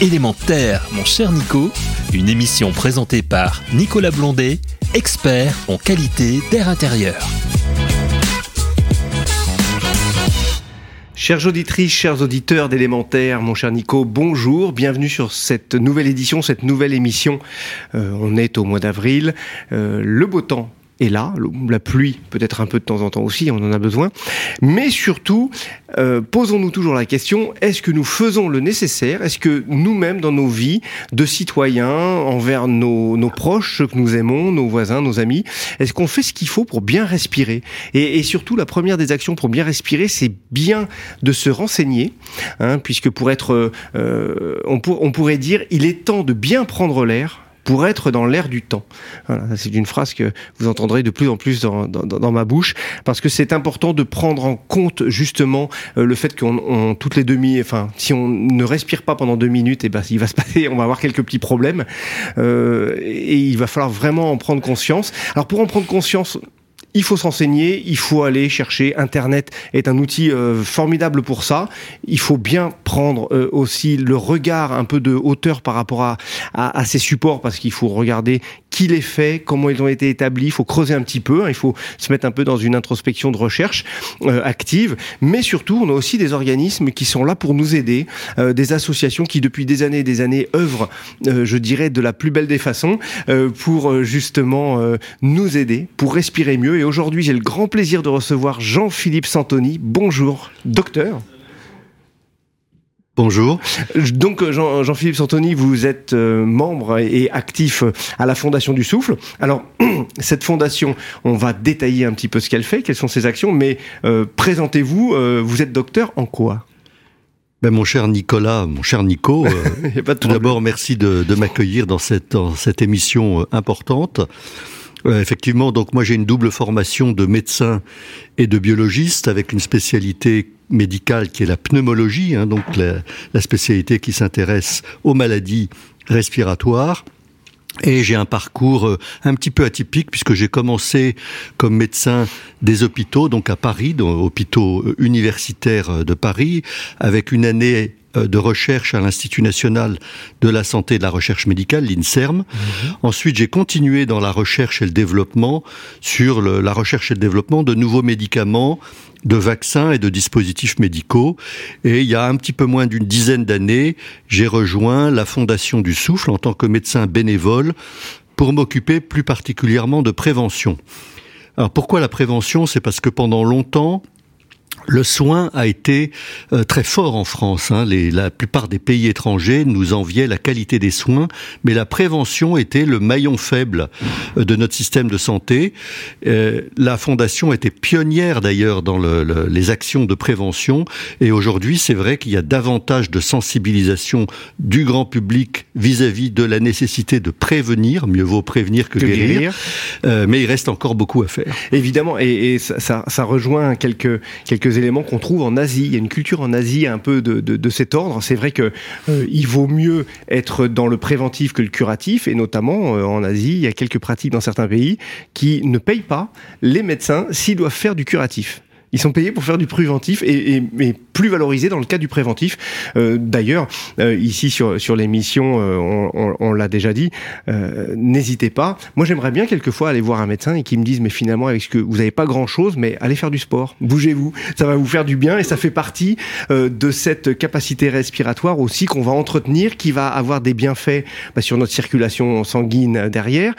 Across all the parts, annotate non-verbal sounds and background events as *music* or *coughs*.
Élémentaire, mon cher Nico, une émission présentée par Nicolas Blondet, expert en qualité d'air intérieur. Chères auditrices, chers auditeurs d'élémentaire, mon cher Nico, bonjour, bienvenue sur cette nouvelle édition, cette nouvelle émission. Euh, on est au mois d'avril, euh, le beau temps est là, la pluie peut-être un peu de temps en temps aussi, on en a besoin, mais surtout, euh, posons-nous toujours la question, est-ce que nous faisons le nécessaire Est-ce que nous-mêmes, dans nos vies de citoyens, envers nos, proches, ceux que nous aimons, nos voisins, nos amis, est-ce qu'on fait ce qu'il faut pour bien respirer? Et, surtout, la première des actions pour bien respirer, c'est bien de se renseigner, hein, puisque pour être, euh, on pourrait dire, il est temps de bien prendre l'air pour être dans l'air du temps. c'est une phrase que vous entendrez de plus en plus dans, dans, ma bouche, parce que c'est important de prendre en compte justement euh, le fait qu'on toutes les demi, enfin, si on ne respire pas pendant deux minutes, et eh ben, il va se *laughs* passer, on va avoir quelques petits problèmes, euh, et il va falloir vraiment en prendre conscience. Alors pour en prendre conscience, il faut s'enseigner, il faut aller chercher. Internet est un outil euh, formidable pour ça. Il faut bien prendre euh, aussi le regard un peu de hauteur par rapport à, à, à ces supports parce qu'il faut regarder qui les fait, comment ils ont été établis. Il faut creuser un petit peu. Hein. il faut se mettre un peu dans une introspection de recherche euh, active. Mais surtout, on a aussi des organismes qui sont là pour nous aider, des associations qui depuis des années et des années œuvrent, je dirais, de la plus belle des façons pour justement nous aider, pour respirer mieux aujourd'hui j'ai le grand plaisir de recevoir Jean-Philippe Santoni. Bonjour, docteur. Bonjour. Donc Jean-Philippe Santoni, vous êtes euh, membre et actif à la Fondation du Souffle. Alors *clears throat* cette fondation, on va détailler un petit peu ce qu'elle fait, quelles sont ses actions, mais euh, présentez-vous, euh, vous êtes docteur en quoi? Ben, mon cher Nicolas, mon cher Nico, *laughs* tout d'abord merci de, de m'accueillir dans cette, dans cette émission importante effectivement, donc moi j'ai une double formation de médecin et de biologiste avec une spécialité médicale qui est la pneumologie, hein, donc la, spécialité qui s'intéresse aux maladies respiratoires. Et j'ai un parcours euh, un petit peu atypique puisque j'ai commencé comme médecin des hôpitaux, donc à Paris, dans hôpitaux euh, universitaires euh, de Paris, avec une année de recherche à l'Institut national de la santé et de la recherche médicale, l'INSERM. Mhm. Ensuite, j'ai continué dans la recherche et le développement sur la recherche et le développement de nouveaux médicaments, de vaccins et de dispositifs médicaux. Et il y a un petit peu moins d'une dizaine d'années, j'ai rejoint la Fondation du Souffle en tant que médecin bénévole pour m'occuper plus particulièrement de prévention. Alors pourquoi la prévention? C'est parce que pendant longtemps, le soin a été euh, très fort en France. Hein. la plupart des pays étrangers nous enviaient la qualité des soins, mais la prévention était le maillon faible euh, de notre système de santé. Euh, la Fondation était pionnière d'ailleurs dans les actions de prévention, et aujourd'hui c'est vrai qu'il y a davantage de sensibilisation du grand public vis-à-vis de la nécessité de prévenir. Mieux vaut prévenir que, guérir. mais il reste encore beaucoup à faire. Évidemment, et, ça, ça, rejoint quelques quelques éléments qu'on trouve en Asie. Il y a une culture en Asie un peu de, de, cet ordre. C'est vrai que euh, il vaut mieux être dans le préventif que le curatif, et notamment euh, en Asie, il y a quelques pratiques dans certains pays qui ne payent pas les médecins s'ils doivent faire du curatif. Ils sont payés pour faire du préventif et, plus valorisés dans le cas du préventif. Euh, D'ailleurs, euh, ici sur, sur l'émission, euh, on, on, on l'a déjà dit, euh, n'hésitez pas. Moi, j'aimerais bien quelquefois aller voir un médecin et qui me dise, mais finalement, avec ce que vous n'avez pas grand-chose, mais allez faire du sport, bougez-vous, ça va vous faire du bien et ça fait partie euh, de cette capacité respiratoire aussi qu'on va entretenir, qui va avoir des bienfaits bah, sur notre circulation sanguine derrière,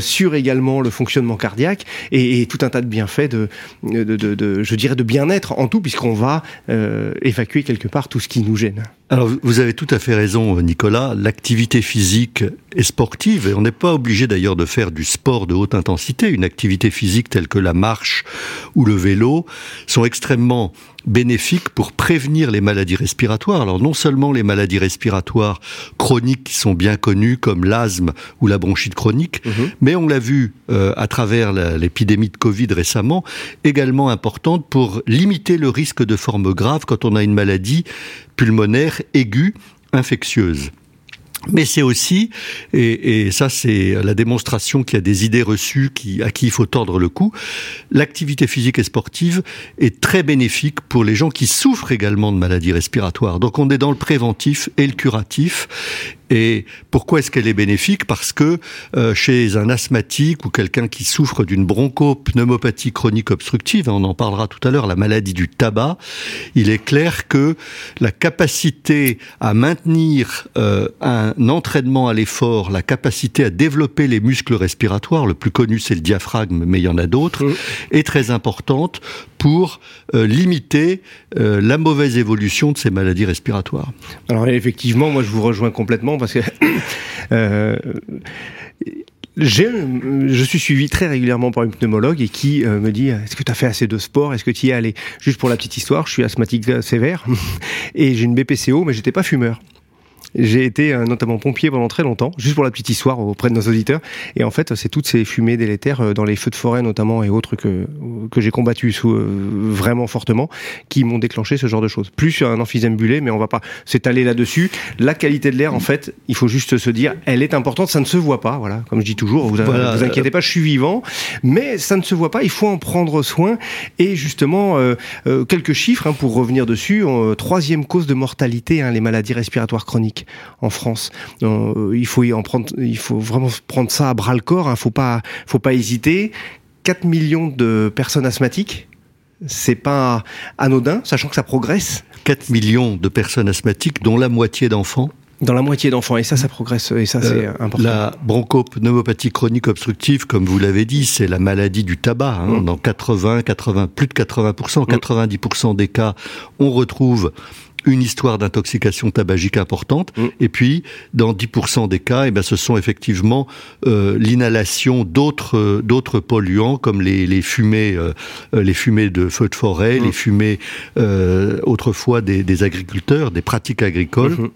sur également le fonctionnement cardiaque et, et, tout un tas de bienfaits de, de, de, de je dirais, de bien-être en tout, puisqu'on va euh, évacuer quelque part tout ce qui nous gêne. Alors, vous avez tout à fait raison, Nicolas. L'activité physique est sportive, et on n'est pas obligé d'ailleurs de faire du sport de haute intensité. Une activité physique telle que la marche ou le vélo sont extrêmement bénéfiques pour prévenir les maladies respiratoires. Alors non seulement les maladies respiratoires chroniques qui sont bien connues comme l'asthme ou la bronchite chronique, mhm. mais on l'a vu euh, à travers l'épidémie de Covid récemment, également importante pour limiter le risque de forme grave quand on a une maladie pulmonaire aiguë infectieuse. mais c'est aussi, et, ça c'est la démonstration qu'il y a des idées reçues qui, à qui il faut tordre le cou, l'activité physique et sportive est très bénéfique pour les gens qui souffrent également de maladies respiratoires. Donc on est dans le préventif et le curatif, et pourquoi est-ce qu'elle est bénéfique? Parce que euh, chez un asthmatique ou quelqu'un qui souffre d'une bronchopneumopathie chronique obstructive, on en parlera tout à l'heure, la maladie du tabac, il est clair que la capacité à maintenir euh, un entraînement à l'effort, la capacité à développer les muscles respiratoires, le plus connu c'est le diaphragme, mais il y en a d'autres, mmh. est très importante pour euh, limiter la mauvaise évolution de ces maladies respiratoires. Alors effectivement, moi je vous rejoins complètement parce que *coughs* euh, je suis suivi très régulièrement par une pneumologue et qui euh, me dit est-ce que tu as fait assez de sport? Est-ce que tu y es allé? Juste pour la petite histoire, je suis asthmatique sévère *laughs* et j'ai une BPCO, mais j'étais pas fumeur. J'ai été euh, notamment pompier pendant très longtemps, juste pour la petite histoire auprès de nos auditeurs. Et en fait, c'est toutes ces fumées délétères euh, dans les feux de forêt notamment et autres que que j'ai combattu sous, euh, vraiment fortement, qui m'ont déclenché ce genre de choses. Plus un emphysème bulé, mais on va pas s'étaler là-dessus. La qualité de l'air, en fait, il faut juste se dire, elle est importante. Ça ne se voit pas, voilà. Comme je dis toujours, vous, vous inquiétez pas, je suis vivant, mais ça ne se voit pas. Il faut en prendre soin. Et justement, quelques chiffres hein, pour revenir dessus. troisième cause de mortalité, hein, les maladies respiratoires chroniques en France. Euh, il faut y en prendre, il faut vraiment prendre ça à bras le corps. Hein. Faut pas, faut pas hésiter. 4 millions de personnes asthmatiques. C'est pas anodin, sachant que ça progresse. 4 millions de personnes asthmatiques, dont la moitié d'enfants. Dans la moitié d'enfants, et ça, ça progresse, et ça, c'est euh, important. La bronchopneumopathie chronique obstructive, comme vous l'avez dit, c'est la maladie du tabac. Hein. Mmh. Dans 80, 80, plus de 80%, 90% mmh. des cas, on retrouve une histoire d'intoxication tabagique importante. Mm. Et puis, dans 10% des cas, eh ben, ce sont effectivement euh, l'inhalation d'autres euh, d'autres polluants comme les, les fumées euh, les fumées de feux de forêt, mm. les fumées autrefois des, des, agriculteurs, des pratiques agricoles. Mm-hmm.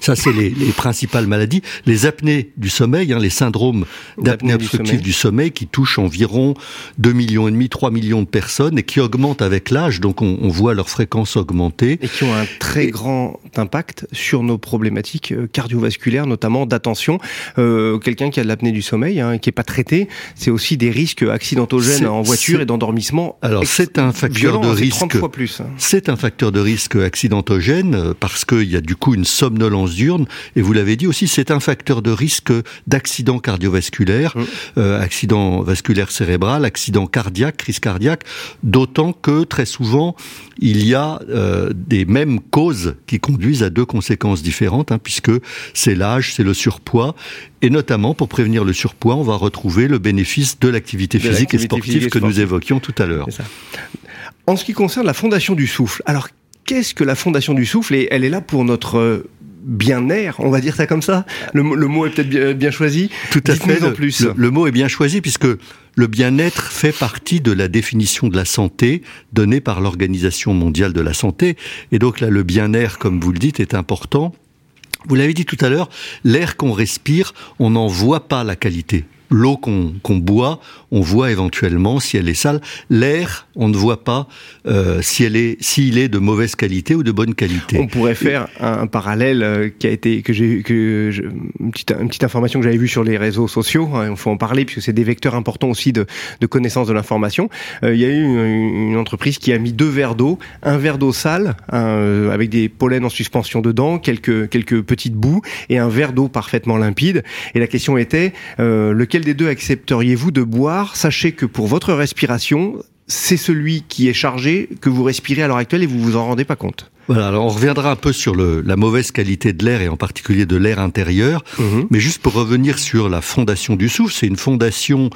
Ça, c'est les, les, principales maladies. Les apnées du sommeil, hein, les syndromes d'apnée obstructive du sommeil. qui touchent environ 2 millions et demi, 3 millions de personnes et qui augmentent avec l'âge. Donc, on, on, voit leur fréquence augmenter. Et qui ont un très grand impact sur nos problématiques euh, cardiovasculaires, notamment d'attention. Euh, Quelqu'un qui a de l'apnée du sommeil, hein, qui est pas traité, c'est aussi des risques accidentogènes en voiture et d'endormissement. Alors, c'est un facteur de risque. fois plus. Hein. C'est un facteur de risque accidentogène euh, parce qu'il y a du coup une somme somnolence diurne. Et vous l'avez dit aussi, c'est un facteur de risque d'accident cardiovasculaire, accident vasculaire cérébral, accident cardiaque, crise cardiaque, d'autant que très souvent, il y a des mêmes causes qui conduisent à deux conséquences différentes, puisque c'est l'âge, c'est le surpoids, et notamment pour prévenir le surpoids, on va retrouver le bénéfice de l'activité physique et sportive que nous évoquions tout à l'heure. En ce qui concerne la Fondation du Souffle, alors qu'est-ce que la Fondation du Souffle Et elle est là pour notre bien-être, on va dire ça comme ça. Le, mot est peut-être bien, choisi. Tout à fait. En plus. Le, mot est bien choisi puisque le bien-être fait partie de la définition de la santé donnée par l'Organisation mondiale de la santé. Et donc là, le bien-être, comme vous le dites, est important. Vous l'avez dit tout à l'heure, l'air qu'on respire, on n'en voit pas la qualité l'eau qu'on boit, on voit éventuellement si elle est sale. L'air, on ne voit pas euh, si elle est, s'il est de mauvaise qualité ou de bonne qualité. On pourrait faire un, parallèle euh, qui a été que j'ai que une petite, information que j'avais vue sur les réseaux sociaux. Hein, il faut en parler puisque c'est des vecteurs importants aussi de, connaissance de l'information. Euh, il y a eu une, entreprise qui a mis deux verres d'eau, un verre d'eau sale euh, avec des pollens en suspension dedans, quelques quelques petites boues et un verre d'eau parfaitement limpide. Et la question était lequel des deux accepteriez-vous de boire? Sachez que pour votre respiration, c'est celui qui est chargé que vous respirez à l'heure actuelle et vous vous en rendez pas compte. Voilà, alors on reviendra un peu sur le, la mauvaise qualité de l'air et en particulier de l'air intérieur. Mhm. Mais juste pour revenir sur la fondation du souffle, c'est une fondation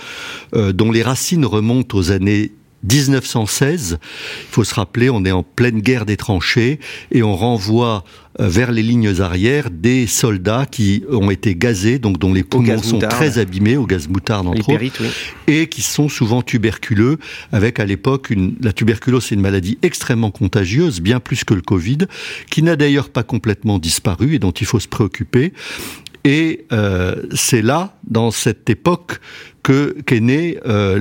euh, dont les racines remontent aux années 1916. Il faut se rappeler, on est en pleine guerre des tranchées et on renvoie euh, vers les lignes arrières des soldats qui ont été gazés, donc dont les poumons sont très abîmés au gaz moutarde entre autres, et qui sont souvent tuberculeux. Avec à l'époque une, la tuberculose, c'est une maladie extrêmement contagieuse, bien plus que le Covid, qui n'a d'ailleurs pas complètement disparu et dont il faut se préoccuper. Et euh, c'est là, dans cette époque, que euh,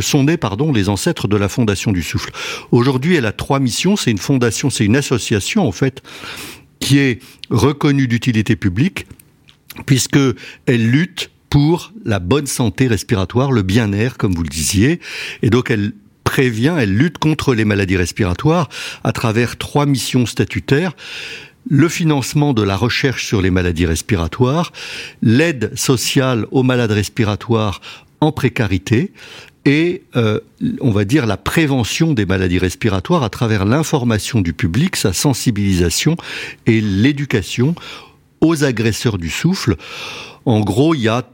sont nés les ancêtres de la Fondation du Souffle. Aujourd'hui, elle a trois missions. C'est une fondation, c'est une association en fait qui est reconnue d'utilité publique, puisque elle lutte pour la bonne santé respiratoire, le bien-être, comme vous le disiez, et donc elle prévient, elle lutte contre les maladies respiratoires à travers trois missions statutaires le financement de la recherche sur les maladies respiratoires, l'aide sociale aux malades respiratoires en précarité, et euh, on va dire la prévention des maladies respiratoires à travers l'information du public, sa sensibilisation et l'éducation aux agresseurs du souffle. En gros, il y a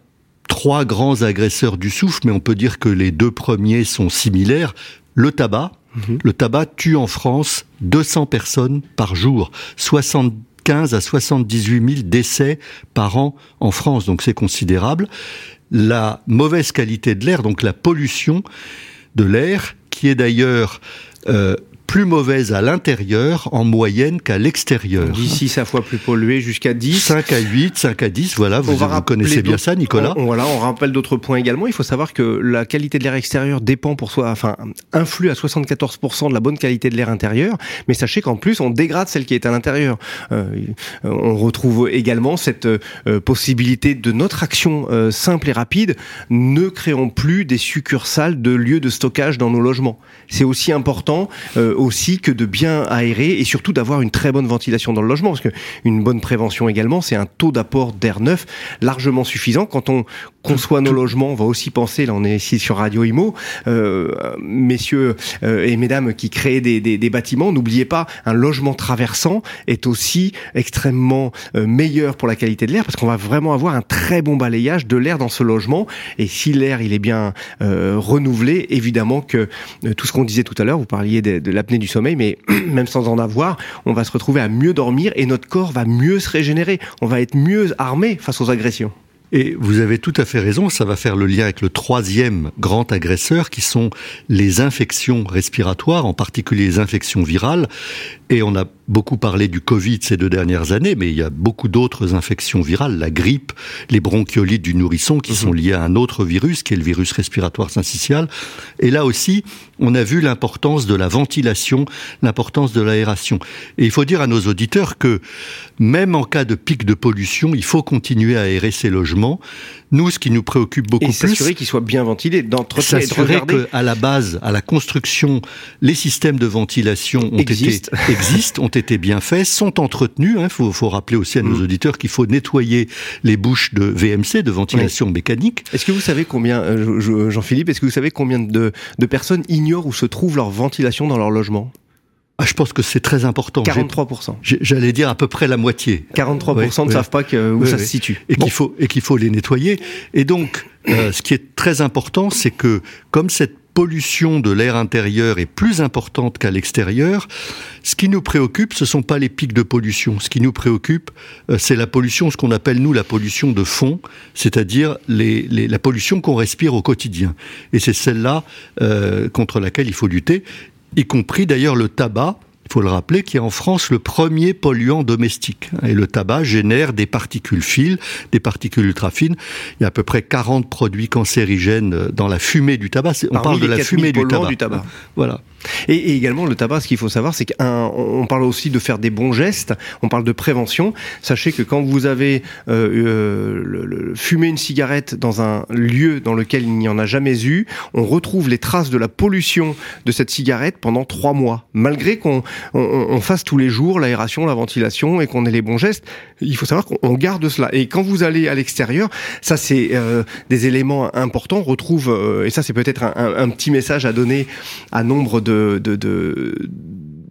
trois grands agresseurs du souffle, mais on peut dire que les deux premiers sont similaires. Le tabac, mhm. le tabac tue en France 200 personnes par jour, 75 à 78 000 décès par an en France, donc c'est considérable la mauvaise qualité de l'air, donc la pollution de l'air, qui est d'ailleurs euh, plus mauvaise à l'intérieur en moyenne qu'à l'extérieur. D'ici sa fois plus pollué jusqu'à 10. 5 à 8, 5 à 10, voilà, vous, vous connaissez bien ça, Nicolas. On, voilà, on rappelle d'autres points également. Il faut savoir que la qualité de l'air extérieur dépend pour soi, enfin, influe à 74% de la bonne qualité de l'air intérieur. Mais sachez qu'en plus, on dégrade celle qui est à l'intérieur. Euh, on retrouve également cette euh, possibilité de notre action euh, simple et rapide. Ne créons plus des succursales de lieux de stockage dans nos logements. C'est aussi important aussi que de bien aérer et surtout d'avoir une très bonne ventilation dans le logement. Parce qu'une bonne prévention également, c'est un taux d'apport d'air neuf largement suffisant. Quand on conçoit nos logements, on va aussi penser, là on est ici sur Radio Imo, euh, messieurs euh, et mesdames qui créent des, des, des bâtiments, n'oubliez pas, un logement traversant est aussi extrêmement euh, meilleur pour la qualité de l'air parce qu'on va vraiment avoir un très bon balayage de l'air dans ce logement. Et si l'air il est bien euh, renouvelé, évidemment que tout ce qu'on disait tout à l'heure, vous parliez de, de du sommeil, mais *clears throat* même sans en avoir, on va se retrouver à mieux dormir et notre corps va mieux se régénérer. On va être mieux armé face aux agressions. Et vous avez tout à fait raison, ça va faire le lien avec le troisième grand agresseur qui sont les infections respiratoires, en particulier les infections virales. Et on a beaucoup parlé du Covid ces deux dernières années, mais il y a beaucoup d'autres infections virales, la grippe, les bronchiolites du nourrisson qui sont mhm. liées à un autre virus, qui est le virus respiratoire syncytial. Et là aussi, on a vu l'importance de la ventilation, l'importance de l'aération. Et il faut dire à nos auditeurs que même en cas de pic de pollution, il faut continuer à aérer ses logements. Nous, ce qui nous préoccupe beaucoup et plus, s'assurer qu'ils soient bien ventilés, d'entretenir, s'assurer qu'à la base, à la construction, les systèmes de ventilation ont existent. été existent, ont été bien faits, sont entretenus. Il hein. faut, faut, rappeler aussi à nos mm. auditeurs qu'il faut nettoyer les bouches de VMC, de ventilation mécanique. Est-ce que vous savez combien, euh, Jean-Philippe, est-ce que vous savez combien de, de personnes ignorent où se trouve leur ventilation dans leur logement? Ah, je pense que c'est très important. 43%. J'allais dire à peu près la moitié. 43% ne savent pas que, où ça se situe. Et qu'il faut, et qu'il faut les nettoyer. Et donc, euh, ce qui est très important, c'est que comme cette pollution de l'air intérieur est plus importante qu'à l'extérieur, ce qui nous préoccupe, ce sont pas les pics de pollution. Ce qui nous préoccupe, euh, c'est la pollution, ce qu'on appelle nous la pollution de fond, c'est-à-dire les, les, la pollution qu'on respire au quotidien. Et c'est celle-là euh, contre laquelle il faut lutter y compris d'ailleurs le tabac, il faut le rappeler, qui est en France le premier polluant domestique. Et le tabac génère des particules fines, des particules ultra fines. Il y a à peu près 40 produits cancérigènes dans la fumée du tabac. On parle de la fumée du tabac. du tabac. Voilà. Et, également le tabac, ce qu'il faut savoir, c'est qu'on parle aussi de faire des bons gestes, on parle de prévention. Sachez que quand vous avez euh, euh fumé une cigarette dans un lieu dans lequel il n'y en a jamais eu, on retrouve les traces de la pollution de cette cigarette pendant trois mois. Malgré qu'on on, fasse tous les jours l'aération, la ventilation et qu'on ait les bons gestes, il faut savoir qu'on garde cela. Et quand vous allez à l'extérieur, ça c'est euh, des éléments importants. On retrouve, et ça c'est peut-être un, un, petit message à donner à nombre de,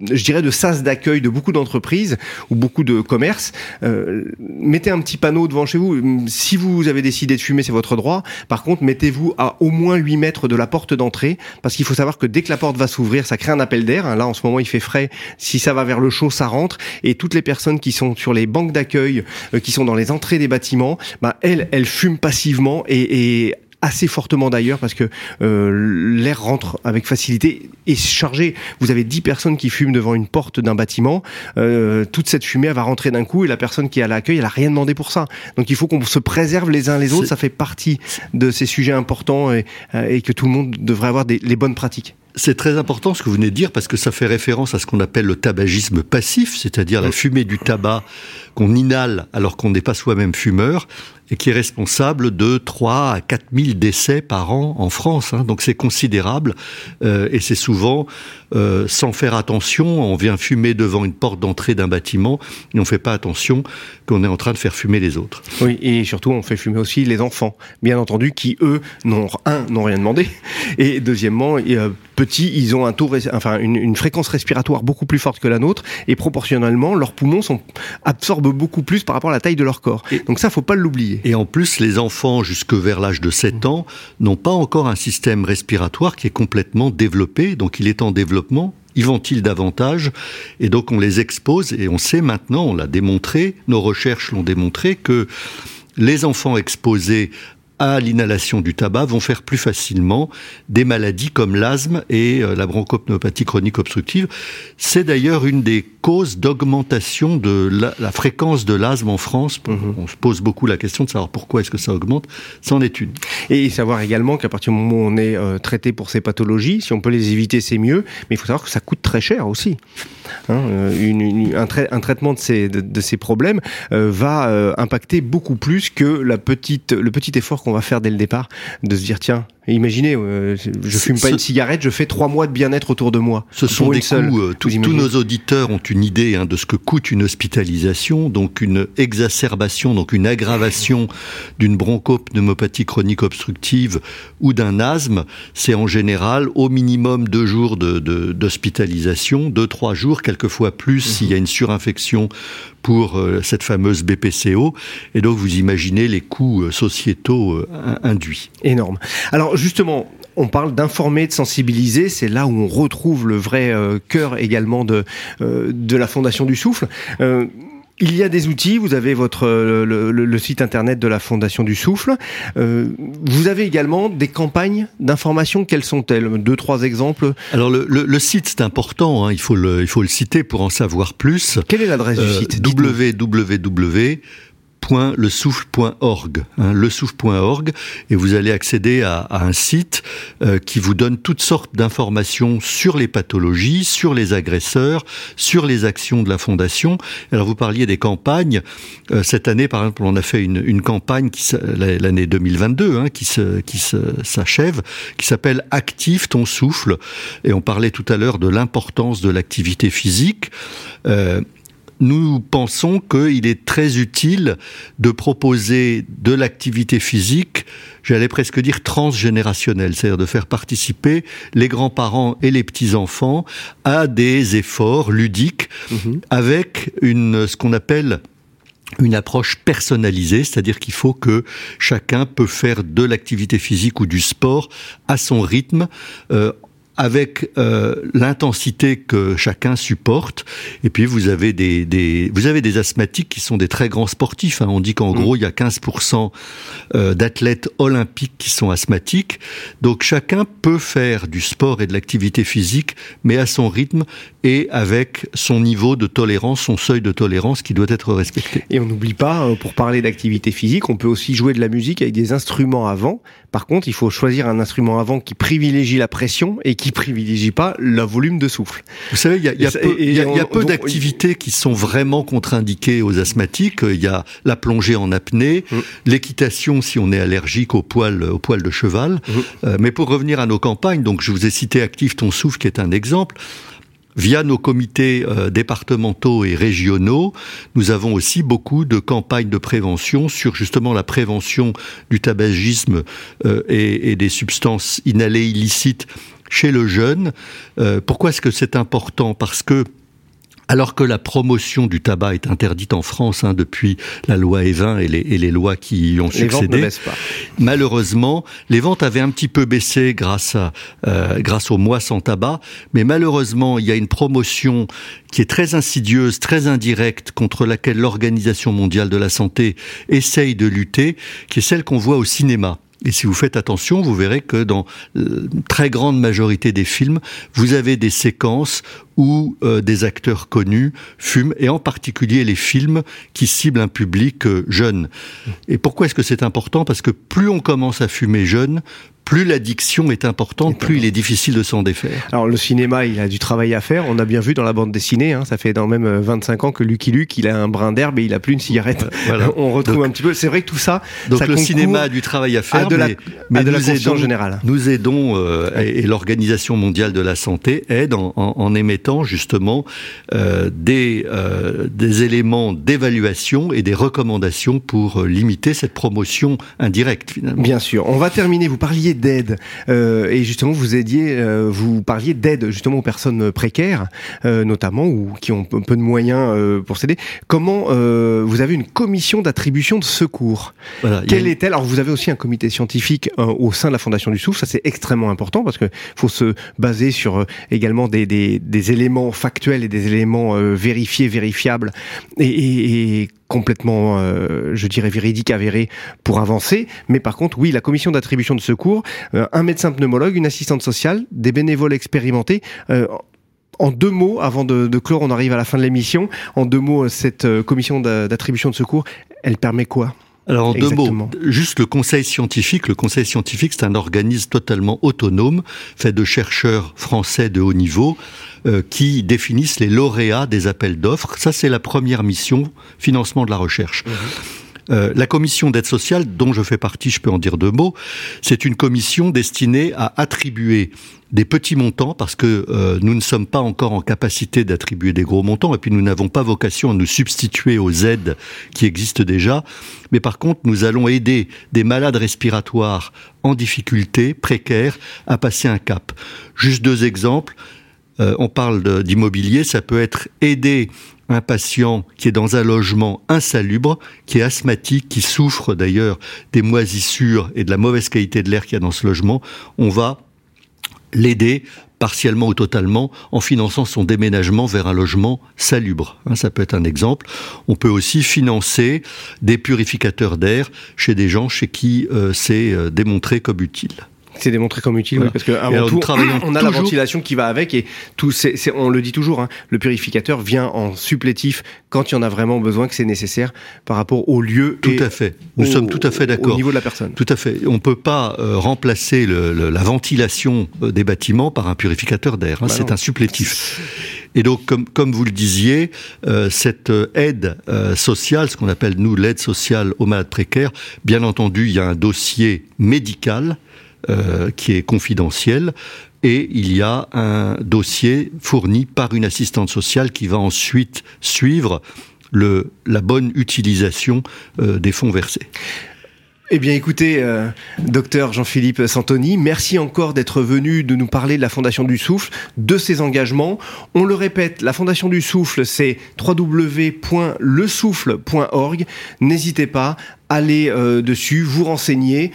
je dirais, de sas d'accueil de beaucoup d'entreprises ou beaucoup de commerces. Euh, mettez un petit panneau devant chez vous. Si vous avez décidé de fumer, c'est votre droit. Par contre, mettez-vous à au moins 8 mètres de la porte d'entrée, parce qu'il faut savoir que dès que la porte va s'ouvrir, ça crée un appel d'air. Là, en ce moment, il fait frais. Si ça va vers le chaud, ça rentre. Et toutes les personnes qui sont sur les banques d'accueil, euh, qui sont dans les entrées des bâtiments, bah, elles, elles fument passivement et, et assez fortement d'ailleurs parce que euh, l'air rentre avec facilité et chargé. Vous avez 10 personnes qui fument devant une porte d'un bâtiment, euh, toute cette fumée elle va rentrer d'un coup et la personne qui est à l'accueil elle a rien demandé pour ça. Donc il faut qu'on se préserve les uns les autres, ça fait partie de ces sujets importants et, euh, et que tout le monde devrait avoir des, les bonnes pratiques. c'est très important ce que vous venez de dire parce que ça fait référence à ce qu'on appelle le tabagisme passif, c'est-à-dire la fumée du tabac qu'on inhale alors qu'on n'est pas soi-même fumeur et qui est responsable de 3 à 4 000 décès par an en France. Hein. Donc c'est considérable euh, et c'est souvent euh, sans faire attention. On vient fumer devant une porte d'entrée d'un bâtiment et on ne fait pas attention qu'on est en train de faire fumer les autres. Oui, et surtout on fait fumer aussi les enfants, bien entendu, qui eux n'ont un n'ont rien demandé *laughs* et deuxièmement euh, petits ils ont un taux, enfin une, une, fréquence respiratoire beaucoup plus forte que la nôtre et proportionnellement leurs poumons sont absorbent beaucoup plus par rapport à la taille de leur corps. Et Donc ça faut pas l'oublier. Et en plus, les enfants jusque vers l'âge de 7 ans n'ont pas encore un système respiratoire qui est complètement développé, donc il est en développement. Y vont-ils davantage Et donc on les expose et on sait maintenant, on l'a démontré, nos recherches l'ont démontré que les enfants exposés à l'inhalation du tabac vont faire plus facilement des maladies comme l'asthme et euh, la bronchopneumopathie chronique obstructive. C'est d'ailleurs une des causes d'augmentation de la, fréquence de l'asthme en France. Mhm. On se pose beaucoup la question de savoir pourquoi est-ce que ça augmente. C'en est une. Et savoir également qu'à partir du moment où on est euh, traité pour ces pathologies, si on peut les éviter, c'est mieux. Mais il faut savoir que ça coûte très cher aussi. Hein, euh, un, traitement de ces, problèmes va impacter beaucoup plus que le petit effort qu'on va faire dès le départ, de se dire tiens, Imaginez, euh, je fume pas une cigarette, je fais trois mois de bien-être autour de moi. Ce sont des coûts. Euh, tous nos auditeurs ont une idée hein, de ce que coûte une hospitalisation, donc une exacerbation, donc une aggravation d'une bronchopneumopathie chronique obstructive ou d'un asthme. C'est en général au minimum deux jours d'hospitalisation, de, deux trois jours, quelquefois plus s'il y a une surinfection pour euh, cette fameuse BPCO. Et donc vous imaginez les coûts sociétaux induits. Énorme. Alors justement, on parle d'informer, de sensibiliser, c'est là où on retrouve le vrai euh, cœur également de, euh, la Fondation du Souffle. Euh, il y a des outils, vous avez votre le, site internet de la Fondation du Souffle. vous avez également des campagnes d'information. Quelles sont-elles? Deux, trois exemples. Alors le, site c'est important, hein, il faut le il faut le citer pour en savoir plus. Quelle est l'adresse du site? Www lesouffle.org, hein, lesouffle.org, et vous allez accéder à, un site euh, qui vous donne toutes sortes d'informations sur les pathologies, sur les agresseurs, sur les actions de la fondation. Alors vous parliez des campagnes. Euh, cette année, par exemple, on a fait une, campagne l'année 2022 hein, qui se qui s'achève, qui s'appelle Active ton souffle, et on parlait tout à l'heure de l'importance de l'activité physique. Euh, nous pensons qu'il est très utile de proposer de l'activité physique, j'allais presque dire transgénérationnelle, c'est-à-dire de faire participer les grands-parents et les petits-enfants à des efforts ludiques mhm. avec une, ce qu'on appelle une approche personnalisée, c'est-à-dire qu'il faut que chacun peut faire de l'activité physique ou du sport à son rythme, euh, avec euh, l'intensité que chacun supporte. Et puis vous avez des, des, vous avez des asthmatiques qui sont des très grands sportifs. Hein. On dit qu'en mm. gros il y a 15% euh, d'athlètes olympiques qui sont asthmatiques. Donc chacun peut faire du sport et de l'activité physique, mais à son rythme et avec son niveau de tolérance, son seuil de tolérance qui doit être respecté. Et on n'oublie pas, euh, pour parler d'activité physique, on peut aussi jouer de la musique avec des instruments avant. Par contre, il faut choisir un instrument avant qui privilégie la pression et qui privilégie pas le volume de souffle. Vous savez, il y a, y a peu, y a, y a peu d'activités qui sont vraiment contre-indiquées aux asthmatiques. Il y a la plongée en apnée, mm. l'équitation si on est allergique au poil, au poil de cheval. Mm. Euh, mais pour revenir à nos campagnes, donc je vous ai cité Active ton souffle qui est un exemple. Via nos comités euh, départementaux et régionaux, nous avons aussi beaucoup de campagnes de prévention sur justement la prévention du tabagisme euh, et, des substances inhalées illicites chez le jeune. Euh, pourquoi est-ce que c'est important? Parce que alors que la promotion du tabac est interdite en France hein, depuis la loi Evin et les, et les lois qui y ont succédé, pas. malheureusement, les ventes avaient un petit peu baissé grâce, à, euh, grâce au mois sans tabac, mais malheureusement, il y a une promotion qui est très insidieuse, très indirecte, contre laquelle l'Organisation mondiale de la santé essaye de lutter, qui est celle qu'on voit au cinéma. Et si vous faites attention, vous verrez que dans euh, très grande majorité des films, vous avez des séquences où euh, des acteurs connus fument, et en particulier les films qui ciblent un public euh, jeune. Et pourquoi est-ce que c'est important? Parce que plus on commence à fumer jeune, plus l'addiction est importante, plus il est difficile de s'en défaire. Alors le cinéma, il a du travail à faire. On a bien vu dans la bande dessinée, hein, ça fait dans même 25 euh, ans que Lucky Luke, il a un brin d'herbe et il a plus une cigarette. Voilà. *laughs* On retrouve un petit peu. C'est vrai que tout ça. Donc le cinéma a du travail à faire, de la, mais, de la nous aidons, générale. Nous aidons euh, et, l'Organisation mondiale de la santé aide en, émettant justement euh, des des éléments d'évaluation et des recommandations pour limiter cette promotion indirecte finalement. Bien sûr. On va terminer. Vous parliez d'aide. Euh, et justement, vous aidiez, euh, vous parliez d'aide justement aux personnes précaires, euh, notamment, ou qui ont peu de moyens pour s'aider. Comment vous avez une commission d'attribution de secours? Voilà, Quelle est-elle? Alors, vous avez aussi un comité scientifique au sein de la Fondation du Souffle. Ça, c'est extrêmement important parce que faut se baser sur également des, des, des, éléments factuels et des éléments vérifiés, vérifiables et, et, et complètement, euh, je dirais, véridique, avéré pour avancer. Mais par contre, oui, la commission d'attribution de secours, euh, un médecin pneumologue, une assistante sociale, des bénévoles expérimentés. Euh, en deux mots, avant de, de, clore, on arrive à la fin de l'émission. En deux mots, cette commission d'attribution de secours, elle permet quoi? Alors en deux mots, juste le conseil scientifique. Le conseil scientifique, c'est un organisme totalement autonome, fait de chercheurs français de haut niveau, euh, qui définissent les lauréats des appels d'offres. Ça, c'est la première mission, financement de la recherche. Mhm. Euh, la commission d'aide sociale, dont je fais partie, je peux en dire deux mots, c'est une commission destinée à attribuer des petits montants parce que euh, nous ne sommes pas encore en capacité d'attribuer des gros montants et puis nous n'avons pas vocation à nous substituer aux aides qui existent déjà. Mais par contre, nous allons aider des malades respiratoires en difficulté, précaires, à passer un cap. Juste deux exemples. Euh, on parle d'immobilier, ça peut être aider un patient qui est dans un logement insalubre, qui est asthmatique, qui souffre d'ailleurs des moisissures et de la mauvaise qualité de l'air qu'il y a dans ce logement, on va l'aider partiellement ou totalement en finançant son déménagement vers un logement salubre. Hein, ça peut être un exemple. On peut aussi financer des purificateurs d'air chez des gens chez qui euh, c'est euh, démontré comme utile. C'est démontré comme utile, oui, parce que avant tout, on a la ventilation qui va avec et tout. on le dit toujours, hein, le purificateur vient en supplétif quand il y en a vraiment besoin, que c'est nécessaire par rapport au lieu. Tout à fait. Nous sommes tout à fait d'accord. Au niveau de la personne. Tout à fait. On peut pas euh, remplacer le, la ventilation euh, des bâtiments par un purificateur d'air. Hein, bah c'est un supplétif. Et donc, comme, comme vous le disiez, euh, cette aide sociale, ce qu'on appelle nous l'aide sociale aux malades précaires, bien entendu, il y a un dossier médical euh, qui est confidentiel et il y a un dossier fourni par une assistante sociale qui va ensuite suivre la bonne utilisation euh, des fonds versés. Eh bien, écoutez, euh, docteur Jean-Philippe Santoni, merci encore d'être venu de nous parler de la Fondation du Souffle, de ses engagements. On le répète, la Fondation du Souffle, c'est www.lesouffle.org. N'hésitez pas, allez dessus, vous renseigner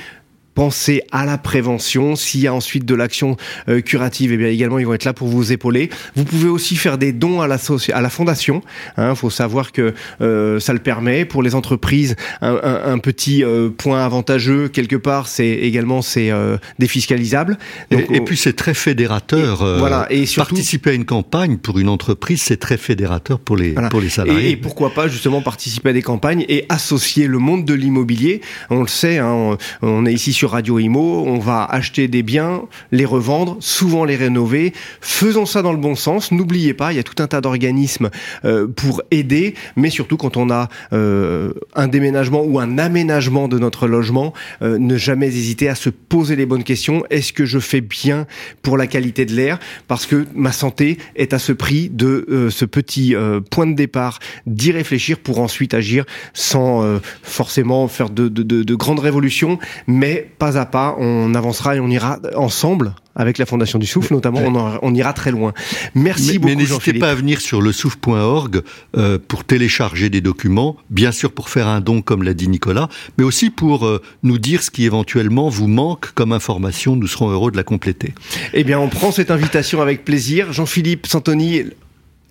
penser à la prévention. S'il y a ensuite de l'action euh, curative, et eh bien également ils vont être là pour vous épauler. Vous pouvez aussi faire des dons à la, à la fondation. Il hein, faut savoir que euh, ça le permet pour les entreprises. Un, petit euh, point avantageux quelque part, c'est également c'est défiscalisable. et, puis c'est très fédérateur. voilà. Et surtout, participer à une campagne pour une entreprise, c'est très fédérateur pour les pour les salariés. Et, pourquoi pas justement participer à des campagnes et associer le monde de l'immobilier. On le sait, hein, on, on est ici sur Radio Imo, on va acheter des biens, les revendre, souvent les rénover. Faisons ça dans le bon sens. N'oubliez pas, il y a tout un tas d'organismes euh, pour aider, mais surtout quand on a euh, un déménagement ou un aménagement de notre logement, euh, ne jamais hésiter à se poser les bonnes questions. Est-ce que je fais bien pour la qualité de l'air? Parce que ma santé est à ce prix de ce petit point de départ, d'y réfléchir pour ensuite agir sans forcément faire de, de, de, de grandes révolutions, mais pas à pas, on avancera et on ira ensemble avec la Fondation du Souffle, notamment, on, ira très loin. Merci beaucoup. Mais n'hésitez pas à venir sur le souffle.org euh, pour télécharger des documents, bien sûr pour faire un don, comme l'a dit Nicolas, mais aussi pour euh, nous dire ce qui éventuellement vous manque comme information. Nous serons heureux de la compléter. Eh bien, on prend cette invitation avec plaisir. Jean-Philippe Santoni,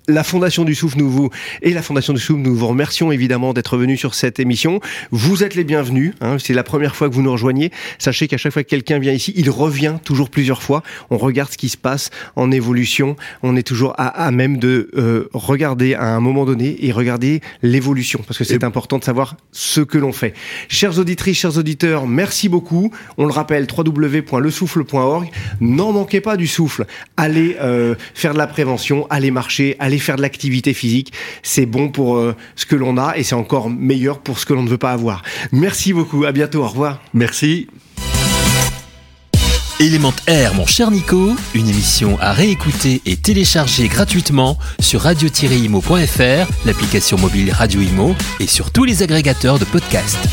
la Fondation du Souffle nous vous et la Fondation du Souffle nous vous remercions évidemment d'être venus sur cette émission. Vous êtes les bienvenus. Hein, c'est la première fois que vous nous rejoignez. Sachez qu'à chaque fois que quelqu'un vient ici, il revient toujours plusieurs fois. On regarde ce qui se passe en évolution. On est toujours à, même de euh, regarder à un moment donné et regarder l'évolution parce que c'est important de savoir ce que l'on fait. Chers auditrices, chers auditeurs, merci beaucoup. On le rappelle, www.lesouffle.org. N'en manquez pas du souffle. Allez euh, faire de la prévention, allez marcher, allez faire de l'activité physique. C'est bon pour euh, ce que l'on a et c'est encore meilleur pour ce que l'on ne veut pas avoir. Merci beaucoup. À bientôt. Au revoir. Merci. Élément Air, mon cher Nico, une émission à réécouter et télécharger gratuitement sur radio-imo.fr, l'application mobile Radio Imo et sur tous les agrégateurs de podcasts.